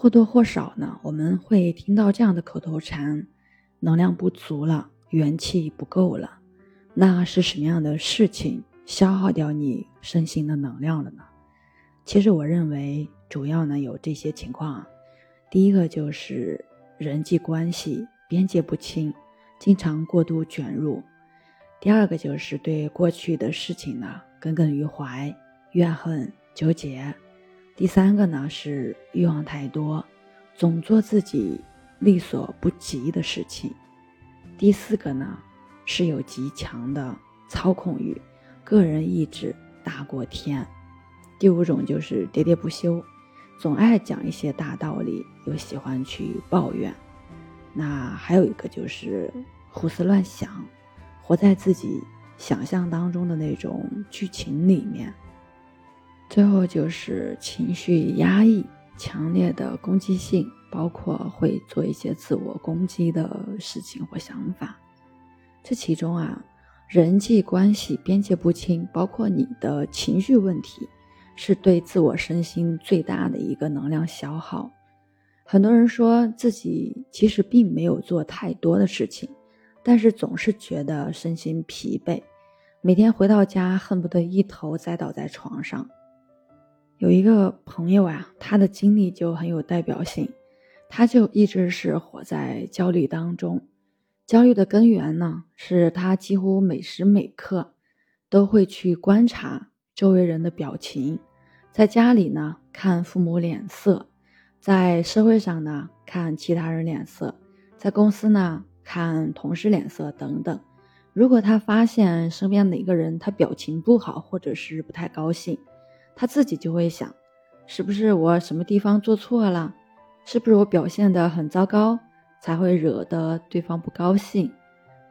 或多或少呢，我们会听到这样的口头禅：能量不足了，元气不够了。那是什么样的事情消耗掉你身心的能量了呢？其实我认为，主要呢有这些情况。第一个就是人际关系边界不清，经常过度卷入；第二个就是对过去的事情呢耿耿于怀，怨恨纠结。第三个呢是欲望太多，总做自己力所不及的事情。第四个呢是有极强的操控欲，个人意志大过天。第五种就是喋喋不休，总爱讲一些大道理，又喜欢去抱怨。那还有一个就是胡思乱想，活在自己想象当中的那种剧情里面。最后就是情绪压抑，强烈的攻击性，包括会做一些自我攻击的事情或想法。这其中啊，人际关系边界不清，包括你的情绪问题，是对自我身心最大的一个能量消耗。很多人说自己其实并没有做太多的事情，但是总是觉得身心疲惫，每天回到家恨不得一头栽倒在床上。有一个朋友啊，他的经历就很有代表性，他就一直是活在焦虑当中。焦虑的根源呢，是他几乎每时每刻都会去观察周围人的表情，在家里呢看父母脸色，在社会上呢看其他人脸色，在公司呢看同事脸色等等。如果他发现身边哪个人他表情不好，或者是不太高兴，他自己就会想，是不是我什么地方做错了？是不是我表现的很糟糕，才会惹得对方不高兴？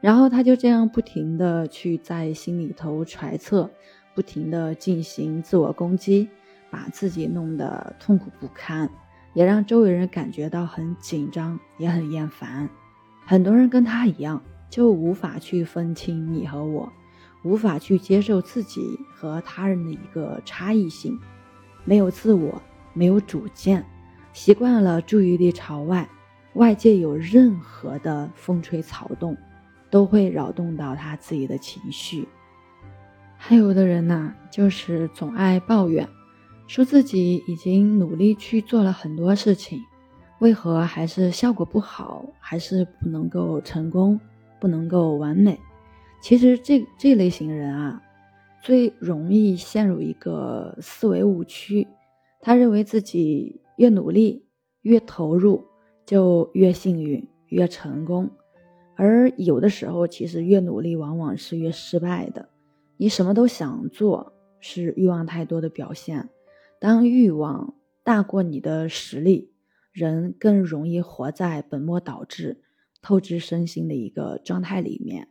然后他就这样不停的去在心里头揣测，不停的进行自我攻击，把自己弄得痛苦不堪，也让周围人感觉到很紧张，也很厌烦。很多人跟他一样，就无法去分清你和我。无法去接受自己和他人的一个差异性，没有自我，没有主见，习惯了注意力朝外，外界有任何的风吹草动，都会扰动到他自己的情绪。还有的人呢，就是总爱抱怨，说自己已经努力去做了很多事情，为何还是效果不好，还是不能够成功，不能够完美。其实这这类型人啊，最容易陷入一个思维误区，他认为自己越努力、越投入，就越幸运、越成功，而有的时候，其实越努力往往是越失败的。你什么都想做，是欲望太多的表现。当欲望大过你的实力，人更容易活在本末倒置、透支身心的一个状态里面。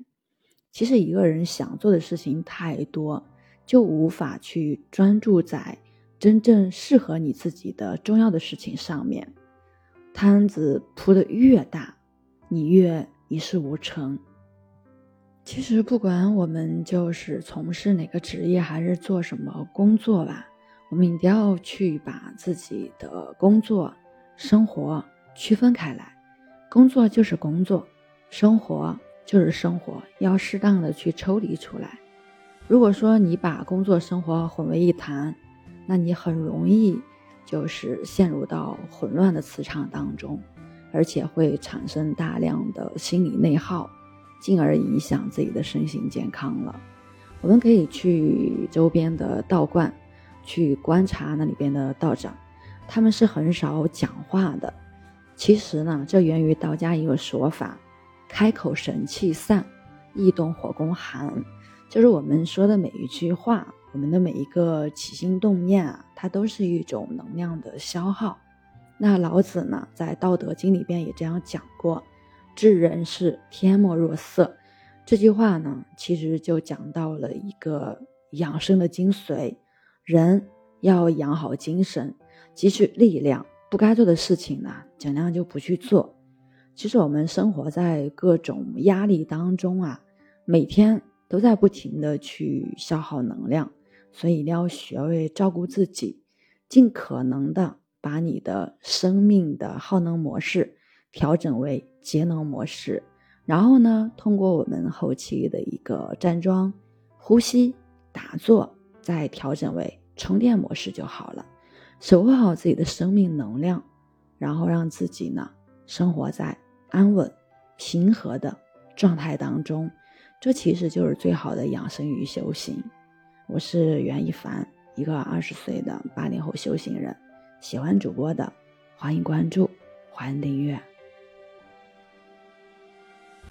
其实一个人想做的事情太多，就无法去专注在真正适合你自己的重要的事情上面。摊子铺的越大，你越一事无成。其实不管我们就是从事哪个职业，还是做什么工作吧，我们一定要去把自己的工作、生活区分开来。工作就是工作，生活。就是生活要适当的去抽离出来。如果说你把工作生活混为一谈，那你很容易就是陷入到混乱的磁场当中，而且会产生大量的心理内耗，进而影响自己的身心健康了。我们可以去周边的道观去观察那里边的道长，他们是很少讲话的。其实呢，这源于道家一个说法。开口神气散，意动火攻寒，就是我们说的每一句话，我们的每一个起心动念啊，它都是一种能量的消耗。那老子呢，在《道德经》里边也这样讲过：“治人是天莫若色。”这句话呢，其实就讲到了一个养生的精髓。人要养好精神，积蓄力量，不该做的事情呢，尽量就不去做。其实我们生活在各种压力当中啊，每天都在不停的去消耗能量，所以一定要学会照顾自己，尽可能的把你的生命的耗能模式调整为节能模式，然后呢，通过我们后期的一个站桩、呼吸、打坐，再调整为充电模式就好了。守护好自己的生命能量，然后让自己呢生活在安稳、平和的状态当中，这其实就是最好的养生与修行。我是袁一凡，一个二十岁的八零后修行人。喜欢主播的，欢迎关注，欢迎订阅。